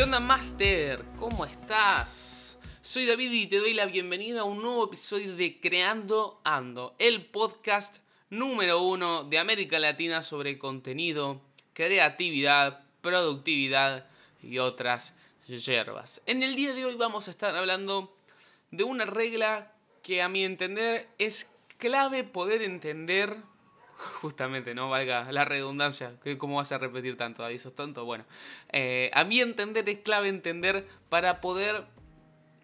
¿Qué onda, Master? ¿Cómo estás? Soy David y te doy la bienvenida a un nuevo episodio de Creando Ando, el podcast número uno de América Latina sobre contenido, creatividad, productividad y otras yerbas. En el día de hoy vamos a estar hablando de una regla que a mi entender es clave poder entender justamente, no valga la redundancia, ¿cómo vas a repetir tanto? Ahí sos tonto. Bueno, eh, a mi entender es clave entender para poder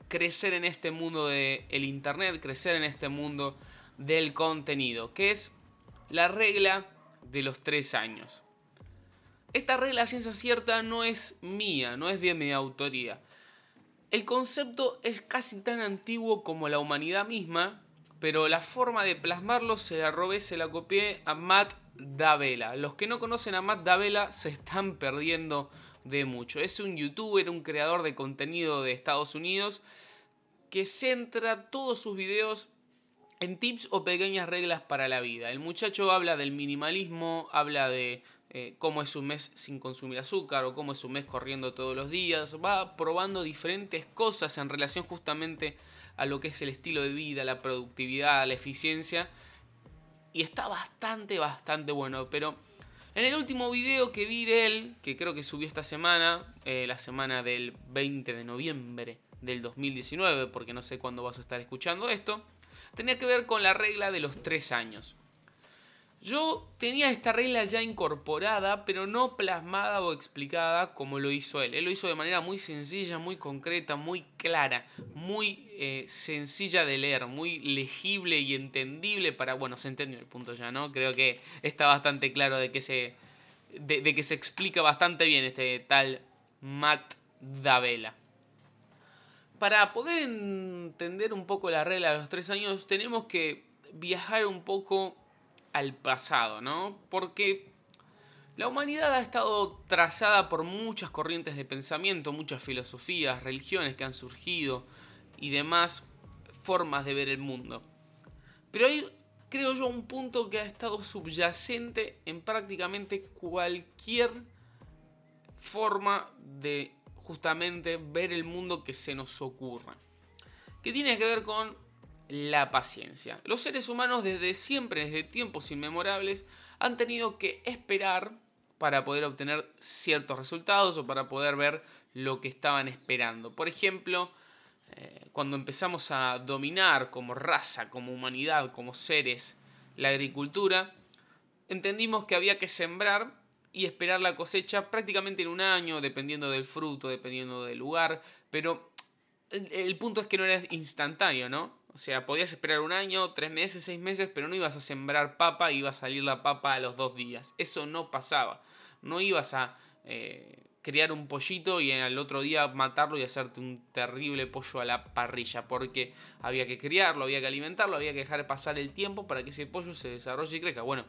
crecer en este mundo del el Internet, crecer en este mundo del contenido, que es la regla de los tres años. Esta regla, ciencia cierta, no es mía, no es de mi autoría. El concepto es casi tan antiguo como la humanidad misma, pero la forma de plasmarlo se la robé, se la copié a Matt Davela. Los que no conocen a Matt Davela se están perdiendo de mucho. Es un youtuber, un creador de contenido de Estados Unidos que centra todos sus videos en tips o pequeñas reglas para la vida. El muchacho habla del minimalismo, habla de eh, cómo es un mes sin consumir azúcar o cómo es un mes corriendo todos los días. Va probando diferentes cosas en relación justamente a lo que es el estilo de vida, la productividad, la eficiencia. Y está bastante, bastante bueno. Pero en el último video que vi de él, que creo que subió esta semana, eh, la semana del 20 de noviembre del 2019, porque no sé cuándo vas a estar escuchando esto, tenía que ver con la regla de los tres años. Yo tenía esta regla ya incorporada, pero no plasmada o explicada como lo hizo él. Él lo hizo de manera muy sencilla, muy concreta, muy clara, muy eh, sencilla de leer, muy legible y entendible para... Bueno, se entendió el punto ya, ¿no? Creo que está bastante claro de que se, de, que se explica bastante bien este tal Matt Davela. Para poder entender un poco la regla de los tres años, tenemos que viajar un poco al pasado, ¿no? Porque la humanidad ha estado trazada por muchas corrientes de pensamiento, muchas filosofías, religiones que han surgido y demás formas de ver el mundo. Pero hay, creo yo, un punto que ha estado subyacente en prácticamente cualquier forma de justamente ver el mundo que se nos ocurra. Que tiene que ver con la paciencia. Los seres humanos desde siempre, desde tiempos inmemorables, han tenido que esperar para poder obtener ciertos resultados o para poder ver lo que estaban esperando. Por ejemplo, eh, cuando empezamos a dominar como raza, como humanidad, como seres, la agricultura, entendimos que había que sembrar y esperar la cosecha prácticamente en un año, dependiendo del fruto, dependiendo del lugar, pero el punto es que no era instantáneo, ¿no? O sea, podías esperar un año, tres meses, seis meses, pero no ibas a sembrar papa y iba a salir la papa a los dos días. Eso no pasaba. No ibas a eh, criar un pollito y al otro día matarlo y hacerte un terrible pollo a la parrilla. Porque había que criarlo, había que alimentarlo, había que dejar pasar el tiempo para que ese pollo se desarrolle y crezca. Bueno,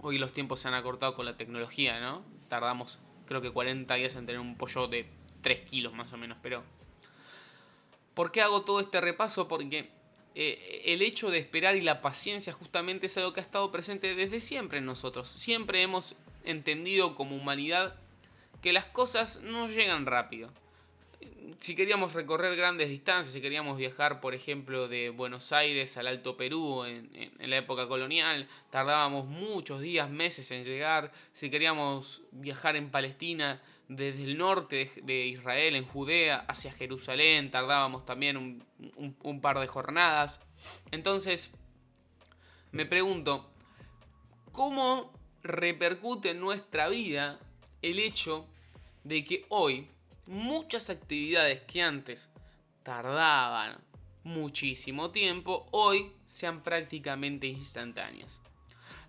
hoy los tiempos se han acortado con la tecnología, ¿no? Tardamos creo que 40 días en tener un pollo de 3 kilos más o menos, pero... ¿Por qué hago todo este repaso? Porque eh, el hecho de esperar y la paciencia justamente es algo que ha estado presente desde siempre en nosotros. Siempre hemos entendido como humanidad que las cosas no llegan rápido. Si queríamos recorrer grandes distancias, si queríamos viajar, por ejemplo, de Buenos Aires al Alto Perú en, en la época colonial, tardábamos muchos días, meses en llegar. Si queríamos viajar en Palestina, desde el norte de Israel, en Judea, hacia Jerusalén, tardábamos también un, par de jornadas. Entonces, me pregunto, ¿cómo repercute en nuestra vida el hecho de que hoy muchas actividades que antes tardaban muchísimo tiempo, hoy sean prácticamente instantáneas?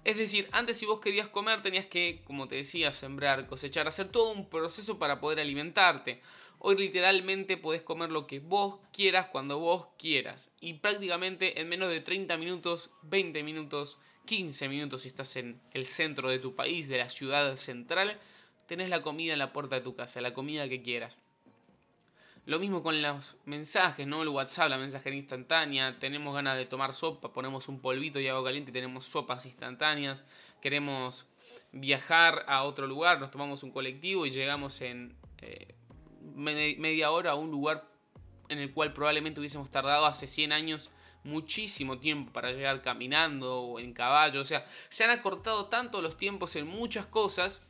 Es decir, antes si vos querías comer tenías que, como te decía, sembrar, cosechar, hacer todo un proceso para poder alimentarte. Hoy literalmente podés comer lo que vos quieras cuando vos quieras. Y prácticamente en menos de 30 minutos, 20 minutos, 15 minutos si estás en el centro de tu país, de la ciudad central, tenés la comida en la puerta de tu casa, la comida que quieras. Lo mismo con los mensajes, ¿no? El WhatsApp, la mensajería instantánea. Tenemos ganas de tomar sopa, ponemos un polvito y agua caliente y tenemos sopas instantáneas. Queremos viajar a otro lugar, nos tomamos un colectivo y llegamos en media hora a un lugar en el cual probablemente hubiésemos tardado hace 100 años muchísimo tiempo para llegar caminando o en caballo. O sea, se han acortado tanto los tiempos en muchas cosas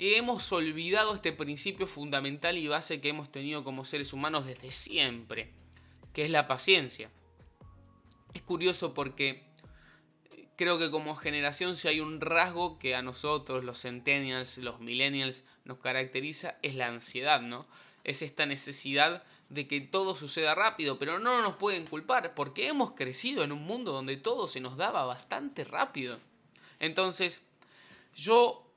que hemos olvidado este principio fundamental y base que hemos tenido como seres humanos desde siempre, que es la paciencia. Es curioso porque creo que como generación si hay un rasgo que a nosotros, los centennials, los millennials, nos caracteriza, es la ansiedad, ¿no? Es esta necesidad de que todo suceda rápido, pero no nos pueden culpar porque hemos crecido en un mundo donde todo se nos daba bastante rápido. Entonces, yo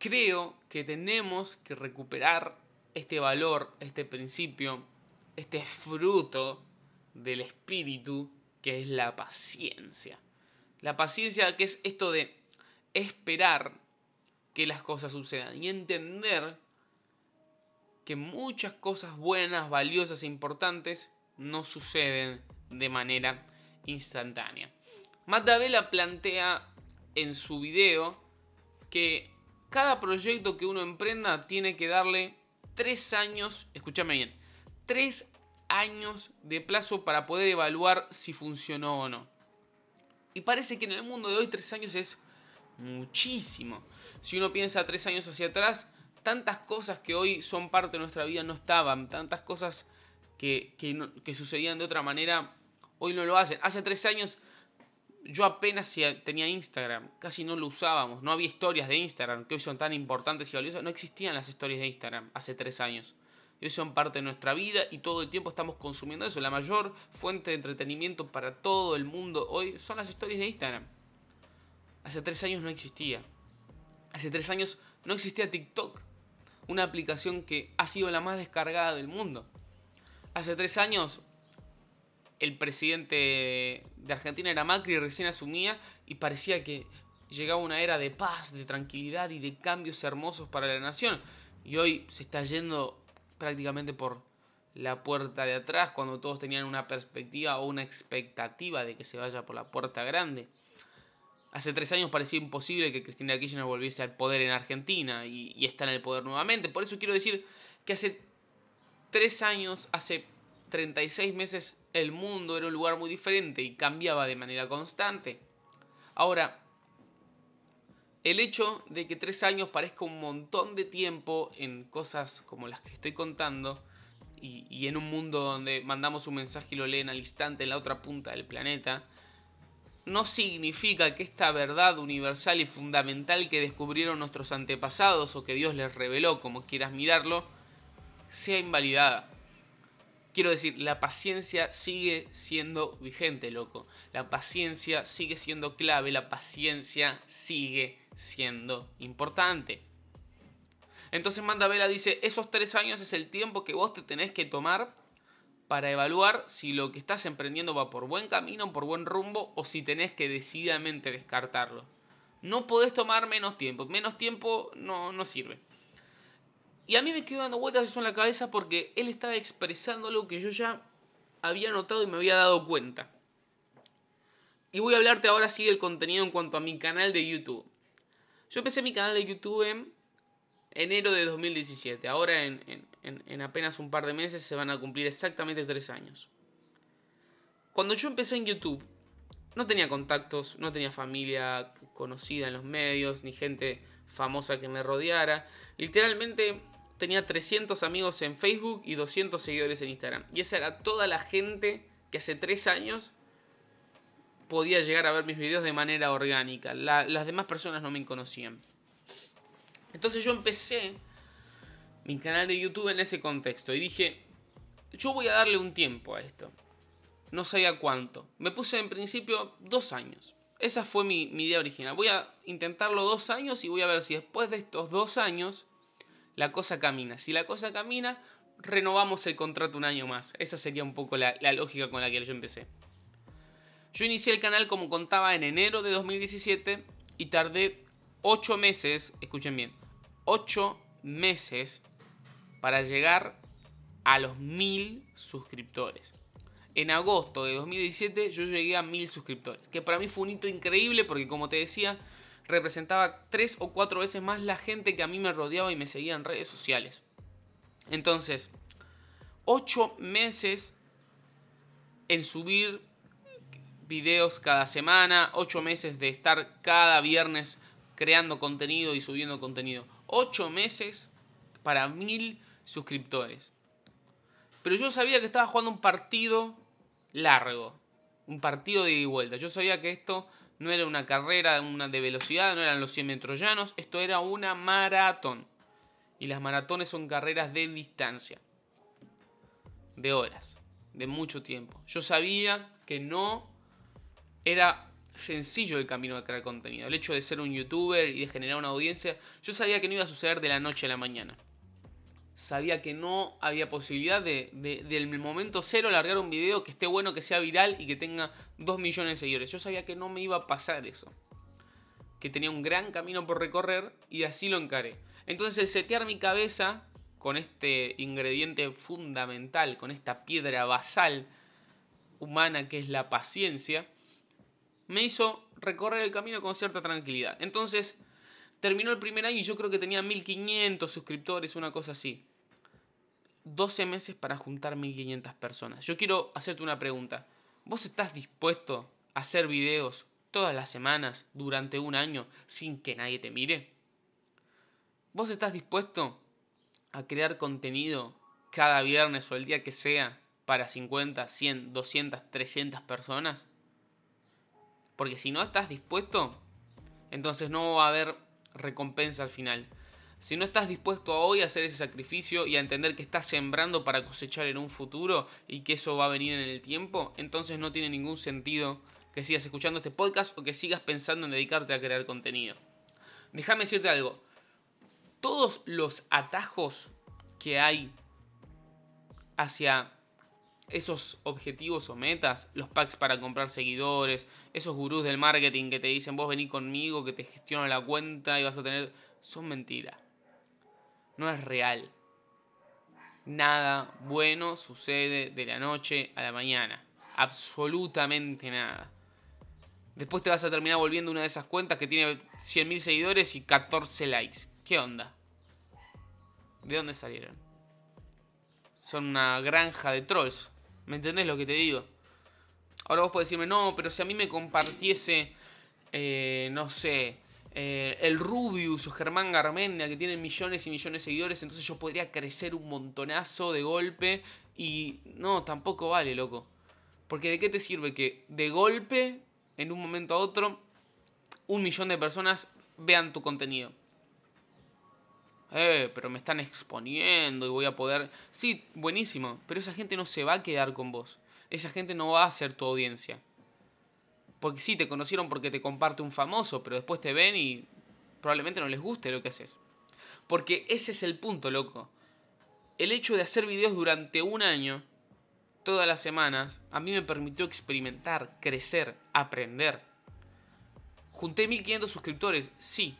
creo que tenemos que recuperar este valor, este principio, este fruto del espíritu que es la paciencia. La paciencia que es esto de esperar que las cosas sucedan y entender que muchas cosas buenas, valiosas e importantes no suceden de manera instantánea. Matt plantea en su video que cada proyecto que uno emprenda tiene que darle tres años, escúchame bien, tres años de plazo para poder evaluar si funcionó o no. Y parece que en el mundo de hoy tres años es muchísimo. Si uno piensa tres años hacia atrás, tantas cosas que hoy son parte de nuestra vida no estaban, tantas cosas que, que sucedían de otra manera, hoy no lo hacen. Hace tres años yo apenas tenía Instagram, casi no lo usábamos, no había historias de Instagram, que hoy son tan importantes y valiosas, no existían las historias de Instagram hace tres años. Y hoy son parte de nuestra vida y todo el tiempo estamos consumiendo eso. La mayor fuente de entretenimiento para todo el mundo hoy son las historias de Instagram. Hace tres años no existía. Hace tres años no existía TikTok, una aplicación que ha sido la más descargada del mundo. Hace tres años el presidente de Argentina era Macri, recién asumía y parecía que llegaba una era de paz, de tranquilidad y de cambios hermosos para la nación. Y hoy se está yendo prácticamente por la puerta de atrás cuando todos tenían una perspectiva o una expectativa de que se vaya por la puerta grande. Hace tres años parecía imposible que Cristina Kirchner volviese al poder en Argentina y, y está en el poder nuevamente. Por eso quiero decir que hace tres años, hace 36 meses el mundo era un lugar muy diferente y cambiaba de manera constante. Ahora, el hecho de que tres años parezca un montón de tiempo en cosas como las que estoy contando y, y, en un mundo donde mandamos un mensaje y lo leen al instante en la otra punta del planeta, no significa que esta verdad universal y fundamental que descubrieron nuestros antepasados o que Dios les reveló, como quieras mirarlo, sea invalidada. Quiero decir, la paciencia sigue siendo vigente, loco. La paciencia sigue siendo clave, la paciencia sigue siendo importante. Entonces Mandavela dice, esos tres años es el tiempo que vos te tenés que tomar para evaluar si lo que estás emprendiendo va por buen camino, por buen rumbo, o si tenés que decididamente descartarlo. No podés tomar menos tiempo. Menos tiempo no, no sirve. Y a mí me quedó dando vueltas eso en la cabeza porque él estaba expresando algo que yo ya había notado y me había dado cuenta. Y voy a hablarte ahora sí del contenido en cuanto a mi canal de YouTube. Yo empecé mi canal de YouTube en enero de 2017. Ahora en, en, apenas un par de meses se van a cumplir exactamente tres años. Cuando yo empecé en YouTube, no tenía contactos, no tenía familia conocida en los medios, ni gente famosa que me rodeara. Literalmente tenía 300 amigos en Facebook y 200 seguidores en Instagram. Y esa era toda la gente que hace 3 años podía llegar a ver mis videos de manera orgánica. las demás personas no me conocían. Entonces yo empecé mi canal de YouTube en ese contexto y dije, yo voy a darle un tiempo a esto. No sabía cuánto. Me puse en principio dos años. Esa fue mi, mi idea original. Voy a intentarlo dos años y voy a ver si después de estos dos años la cosa camina. Si la cosa camina, renovamos el contrato un año más. Esa sería un poco la, lógica con la que yo empecé. Yo inicié el canal como contaba en enero de 2017 y tardé 8 meses, escuchen bien, 8 meses para llegar a los 1000 suscriptores. En agosto de 2017 yo llegué a 1000 suscriptores, que para mí fue un hito increíble porque como te decía, representaba tres o cuatro veces más la gente que a mí me rodeaba y me seguía en redes sociales. Entonces, 8 meses en subir videos cada semana, 8 meses de estar cada viernes creando contenido y subiendo contenido. 8 meses para mil suscriptores. Pero yo sabía que estaba jugando un partido largo, un partido de ida y vuelta. Yo sabía que esto no era una carrera una de velocidad, no eran los 100 metros llanos, esto era una maratón. Y las maratones son carreras de distancia, de horas, de mucho tiempo. Yo sabía que no era sencillo el camino de crear contenido. El hecho de ser un youtuber y de generar una audiencia, yo sabía que no iba a suceder de la noche a la mañana. Sabía que no había posibilidad de, del momento cero largar un video que esté bueno, que sea viral y que tenga 2 millones de seguidores. Yo sabía que no me iba a pasar eso. Que tenía un gran camino por recorrer y así lo encaré. Entonces el setear mi cabeza con este ingrediente fundamental, con esta piedra basal humana que es la paciencia, me hizo recorrer el camino con cierta tranquilidad. Entonces, terminó el primer año y yo creo que tenía 1500 suscriptores, una cosa así. 12 meses para juntar 1500 personas. Yo quiero hacerte una pregunta. ¿Vos estás dispuesto a hacer videos todas las semanas durante un año sin que nadie te mire? ¿Vos estás dispuesto a crear contenido cada viernes o el día que sea para 50, 100, 200, 300 personas? Porque si no estás dispuesto, entonces no va a haber recompensa al final. Si no estás dispuesto a hoy a hacer ese sacrificio y a entender que estás sembrando para cosechar en un futuro y que eso va a venir en el tiempo, entonces no tiene ningún sentido que sigas escuchando este podcast o que sigas pensando en dedicarte a crear contenido. Déjame decirte algo. Todos los atajos que hay hacia esos objetivos o metas, los packs para comprar seguidores, esos gurús del marketing que te dicen vos vení conmigo, que te gestiono la cuenta y vas a tener... son mentiras. No es real. Nada bueno sucede de la noche a la mañana. Absolutamente nada. Después te vas a terminar volviendo una de esas cuentas que tiene 100.000 seguidores y 14 likes. ¿Qué onda? ¿De dónde salieron? Son una granja de trolls. ¿Me entendés lo que te digo? Ahora vos podés decirme, no, pero si a mí me compartiese, eh, no sé, eh, el Rubius o Germán Garmendia, que tienen millones y millones de seguidores, entonces yo podría crecer un montonazo de golpe. Y no, tampoco vale, loco. Porque de qué te sirve que de golpe, en un momento a otro, un millón de personas vean tu contenido eh, pero me están exponiendo y voy a poder... Sí, buenísimo, pero esa gente no se va a quedar con vos. Esa gente no va a ser tu audiencia. Porque sí, te conocieron porque te comparte un famoso, pero después te ven y probablemente no les guste lo que haces. Porque ese es el punto, loco. El hecho de hacer videos durante un año, todas las semanas, a mí me permitió experimentar, crecer, aprender. Junté 1500 suscriptores, sí,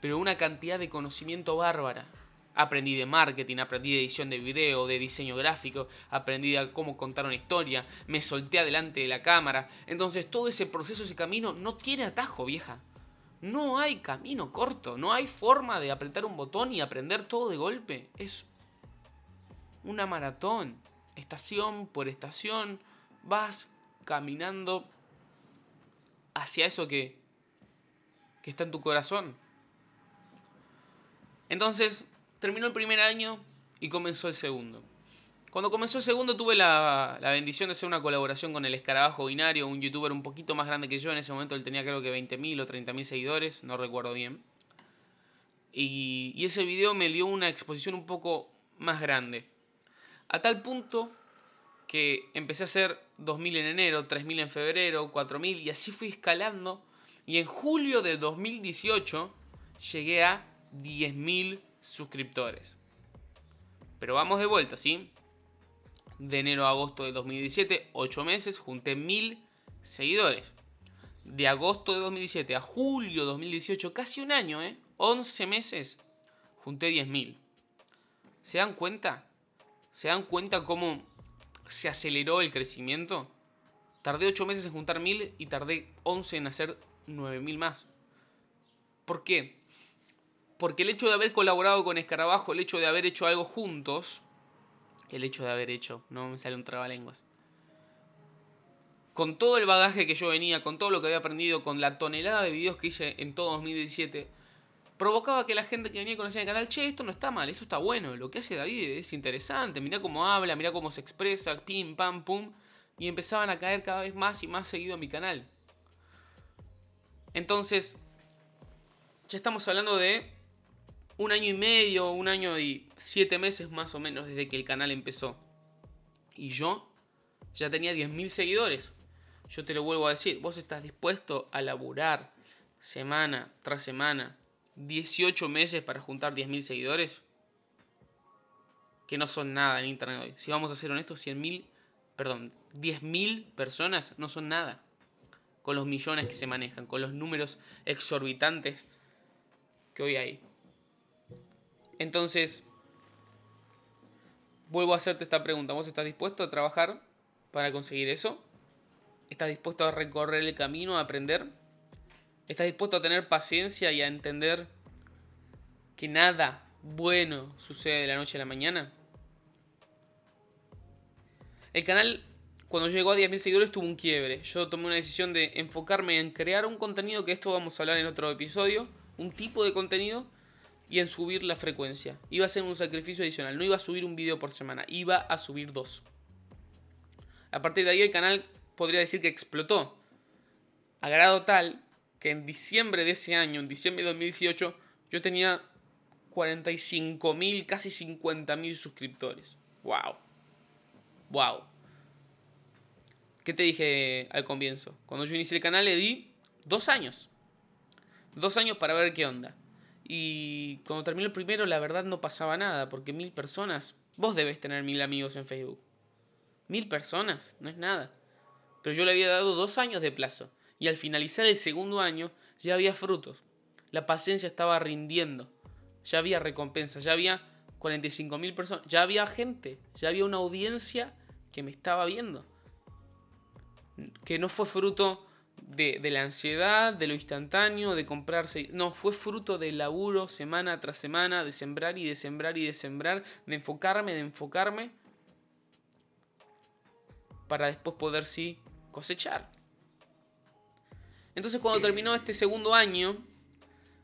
pero una cantidad de conocimiento bárbara. Aprendí de marketing, aprendí de edición de video, de diseño gráfico, aprendí de cómo contar una historia, me solté adelante de la cámara. Entonces todo ese proceso, ese camino no tiene atajo, vieja. No hay camino corto, no hay forma de apretar un botón y aprender todo de golpe. Es una maratón, estación por estación, vas caminando hacia eso que, que está en tu corazón. Entonces, terminó el primer año y comenzó el segundo. Cuando comenzó el segundo tuve la, bendición de hacer una colaboración con el Escarabajo Binario, un youtuber un poquito más grande que yo. En ese momento él tenía creo que 20.000 o 30.000 seguidores, no recuerdo bien. Y, y ese video me dio una exposición un poco más grande. A tal punto que empecé a hacer 2.000 en enero, 3.000 en febrero, 4.000 y así fui escalando. Y en julio del 2018 llegué a 10.000 suscriptores. Pero vamos de vuelta, ¿sí? De enero a agosto de 2017, 8 meses, junté 1.000 seguidores. De agosto de 2017 a julio de 2018, casi un año, ¿eh? 11 meses, junté 10.000. ¿Se dan cuenta? ¿Se dan cuenta cómo se aceleró el crecimiento? Tardé 8 meses en juntar 1.000 y tardé 11 en hacer 9.000 más. ¿Por qué? Porque el hecho de haber colaborado con Escarabajo, el hecho de haber hecho algo juntos, el hecho de haber hecho, no me sale un trabalenguas. Con todo el bagaje que yo venía, con todo lo que había aprendido, con la tonelada de videos que hice en todo 2017, provocaba que la gente que venía a conocer el canal, che, esto no está mal, esto está bueno, lo que hace David es interesante, mira cómo habla, mira cómo se expresa, pim, pam, pum, y empezaban a caer cada vez más y más seguido a mi canal. Entonces, ya estamos hablando de un año y medio, un año y siete meses más o menos desde que el canal empezó. Y yo ya tenía 10.000 seguidores. Yo te lo vuelvo a decir, vos estás dispuesto a laburar semana tras semana 18 meses para juntar 10.000 seguidores. Que no son nada en internet hoy. Si vamos a ser honestos, 100.000, perdón, 10.000 personas no son nada. Con los millones que se manejan, con los números exorbitantes que hoy hay. Entonces, vuelvo a hacerte esta pregunta. ¿Vos estás dispuesto a trabajar para conseguir eso? ¿Estás dispuesto a recorrer el camino, a aprender? ¿Estás dispuesto a tener paciencia y a entender que nada bueno sucede de la noche a la mañana? El canal, cuando llegó a 10.000 seguidores, tuvo un quiebre. Yo tomé una decisión de enfocarme en crear un contenido, que esto vamos a hablar en otro episodio, un tipo de contenido y en subir la frecuencia. Iba a ser un sacrificio adicional. No iba a subir un video por semana, iba a subir dos. A partir de ahí el canal podría decir que explotó. A grado tal que en diciembre de ese año, en diciembre de 2018, yo tenía 45.000, casi 50.000 suscriptores. ¡Wow! ¡Wow! ¿Qué te dije al comienzo? Cuando yo inicié el canal le di dos años. Dos años para ver qué onda. Y cuando terminó el primero, la verdad no pasaba nada, porque mil personas, vos debes tener mil amigos en Facebook. Mil personas, no es nada. Pero yo le había dado dos años de plazo, y al finalizar el segundo año ya había frutos. La paciencia estaba rindiendo, ya había recompensa, ya había 45 mil personas, ya había gente, ya había una audiencia que me estaba viendo. Que no fue fruto de, la ansiedad, de lo instantáneo, de comprarse. No, fue fruto del laburo semana tras semana, de sembrar y de sembrar y de sembrar, de enfocarme, de enfocarme, para después poder sí cosechar. Entonces cuando terminó este segundo año,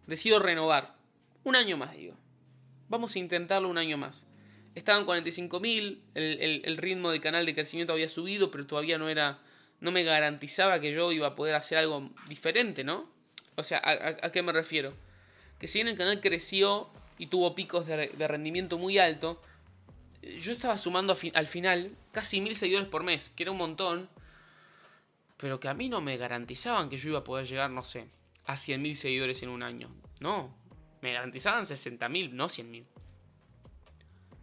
decido renovar. Un año más, digo. Vamos a intentarlo un año más. Estaban 45.000, el, el, el ritmo del canal de crecimiento había subido, pero todavía no era no me garantizaba que yo iba a poder hacer algo diferente, ¿no? O sea, ¿a, qué me refiero? Que si bien el canal creció y tuvo picos de, rendimiento muy alto, yo estaba sumando al final casi mil seguidores por mes, que era un montón, pero que a mí no me garantizaban que yo iba a poder llegar, no sé, a 100.000 seguidores en un año. No, me garantizaban 60.000, no 100.000.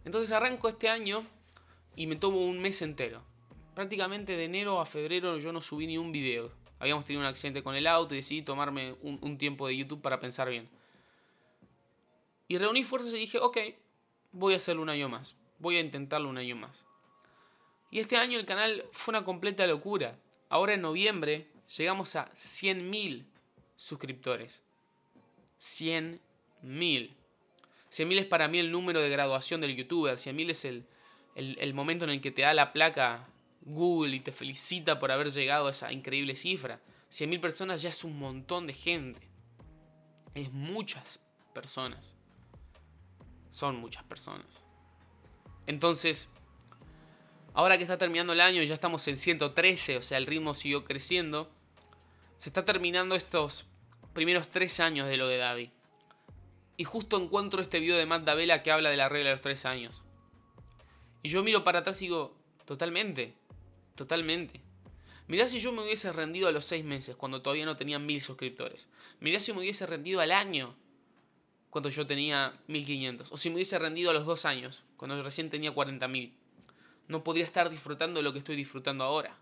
Entonces arranco este año y me tomo un mes entero prácticamente de enero a febrero yo no subí ni un video. Habíamos tenido un accidente con el auto y decidí tomarme un, tiempo de YouTube para pensar bien. Y reuní fuerzas y dije, ok, voy a hacerlo un año más. Voy a intentarlo un año más. Y este año el canal fue una completa locura. Ahora en noviembre llegamos a 100.000 suscriptores. 100.000. 100.000 es para mí el número de graduación del youtuber. 100.000 es el, el momento en el que te da la placa Google y te felicita por haber llegado a esa increíble cifra. 100.000 personas ya es un montón de gente. Es muchas personas. Son muchas personas. Entonces, ahora que está terminando el año y ya estamos en 113, o sea, el ritmo siguió creciendo, se está terminando estos primeros tres años de lo de David. Y justo encuentro este video de Matt Davela que habla de la regla de los tres años. Y yo miro para atrás y digo, totalmente. Totalmente. Mirá si yo me hubiese rendido a los 6 meses, cuando todavía no tenía mil suscriptores. Mirá si me hubiese rendido al año, cuando yo tenía 1500. O si me hubiese rendido a los 2 años, cuando yo recién tenía 40.000. No podría estar disfrutando de lo que estoy disfrutando ahora.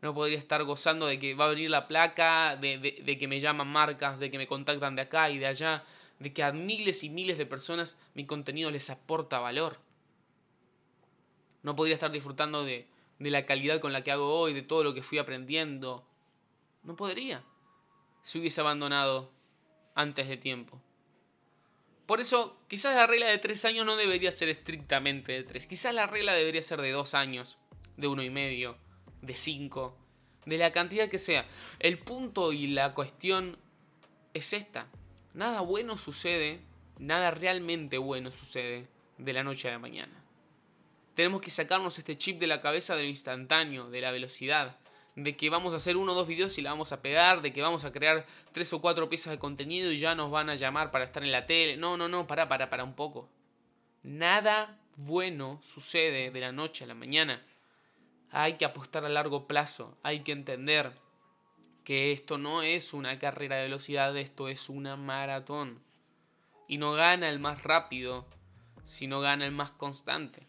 No podría estar gozando de que va a venir la placa, de, de que me llaman marcas, de que me contactan de acá y de allá, de que a miles y miles de personas mi contenido les aporta valor. No podría estar disfrutando de, de la calidad con la que hago hoy, de todo lo que fui aprendiendo. No podría si hubiese abandonado antes de tiempo. Por eso, quizás la regla de tres años no debería ser estrictamente de tres. Quizás la regla debería ser de dos años, de uno y medio, de cinco, de la cantidad que sea. El punto y la cuestión es esta. Nada bueno sucede, nada realmente bueno sucede de la noche a la mañana. Tenemos que sacarnos este chip de la cabeza de lo instantáneo, de la velocidad, de que vamos a hacer uno o dos videos y la vamos a pegar, de que vamos a crear tres o cuatro piezas de contenido y ya nos van a llamar para estar en la tele. No, no, no, para, para, para un poco. Nada bueno sucede de la noche a la mañana. Hay que apostar a largo plazo, hay que entender que esto no es una carrera de velocidad, esto es una maratón. Y no gana el más rápido, sino gana el más constante.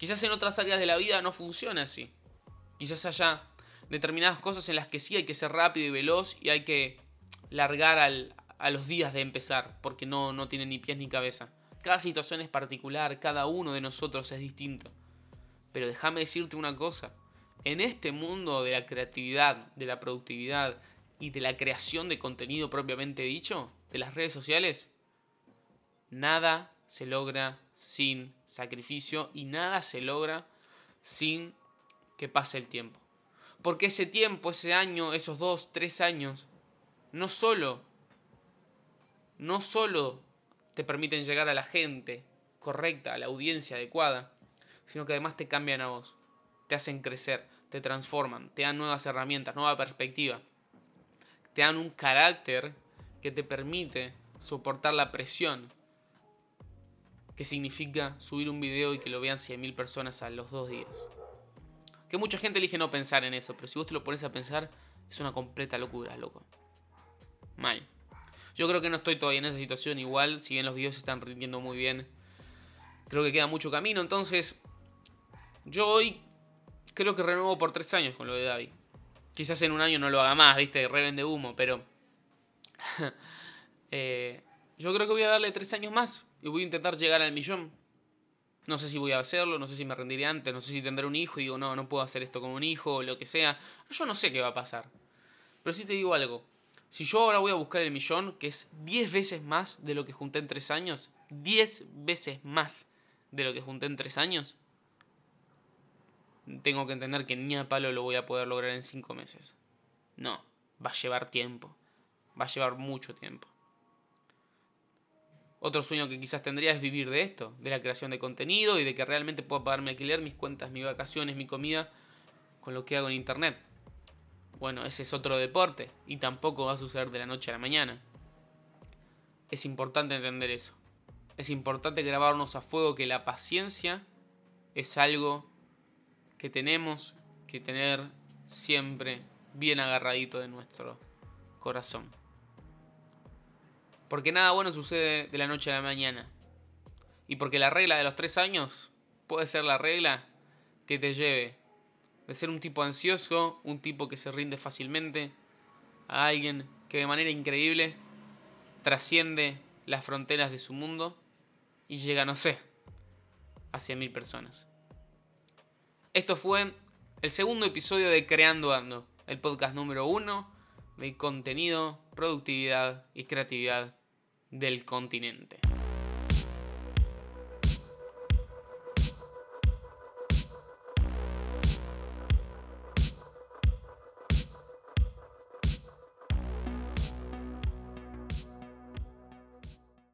Quizás en otras áreas de la vida no funciona así. Quizás haya determinadas cosas en las que sí hay que ser rápido y veloz y hay que largar a los días de empezar, porque no, no tiene ni pies ni cabeza. Cada situación es particular, cada uno de nosotros es distinto. Pero déjame decirte una cosa, en este mundo de la creatividad, de la productividad y de la creación de contenido propiamente dicho, de las redes sociales, nada se logra sin sacrificio y nada se logra sin que pase el tiempo. Porque ese tiempo, ese año, esos dos, tres años, no solo, no solo te permiten llegar a la gente correcta, a la audiencia adecuada, sino que además te cambian a vos, te hacen crecer, te transforman, te dan nuevas herramientas, nueva perspectiva, te dan un carácter que te permite soportar la presión que significa subir un video y que lo vean 100.000 personas a los dos días. Que mucha gente elige no pensar en eso, pero si vos te lo pones a pensar, es una completa locura, loco. Mal. Yo creo que no estoy todavía en esa situación igual, si bien los videos se están rindiendo muy bien. Creo que queda mucho camino, entonces yo hoy creo que renuevo por tres años con lo de David. Quizás en un año no lo haga más, viste, revende humo, pero... Eh, yo creo que voy a darle tres años más y voy a intentar llegar al millón. No sé si voy a hacerlo, no sé si me rendiré antes, no sé si tendré un hijo y digo, no, no puedo hacer esto como un hijo o lo que sea. Yo no sé qué va a pasar. Pero sí te digo algo. Si yo ahora voy a buscar el millón, que es 10 veces más de lo que junté en 3 años, 10 veces más de lo que junté en 3 años, tengo que entender que ni a palo lo voy a poder lograr en 5 meses. No, va a llevar tiempo. Va a llevar mucho tiempo. Otro sueño que quizás tendría es vivir de esto, de la creación de contenido y de que realmente pueda pagar mi alquiler, mis cuentas, mis vacaciones, mi comida con lo que hago en internet. Bueno, ese es otro deporte y tampoco va a suceder de la noche a la mañana. Es importante entender eso. Es importante grabarnos a fuego que la paciencia es algo que tenemos que tener siempre bien agarradito de nuestro corazón. Porque nada bueno sucede de la noche a la mañana. Y porque la regla de los tres años puede ser la regla que te lleve de ser un tipo ansioso, un tipo que se rinde fácilmente, a alguien que de manera increíble trasciende las fronteras de su mundo y llega, no sé, a 100.000 personas. Esto fue el segundo episodio de Creando Ando, el podcast número uno de contenido, productividad y creatividad del continente.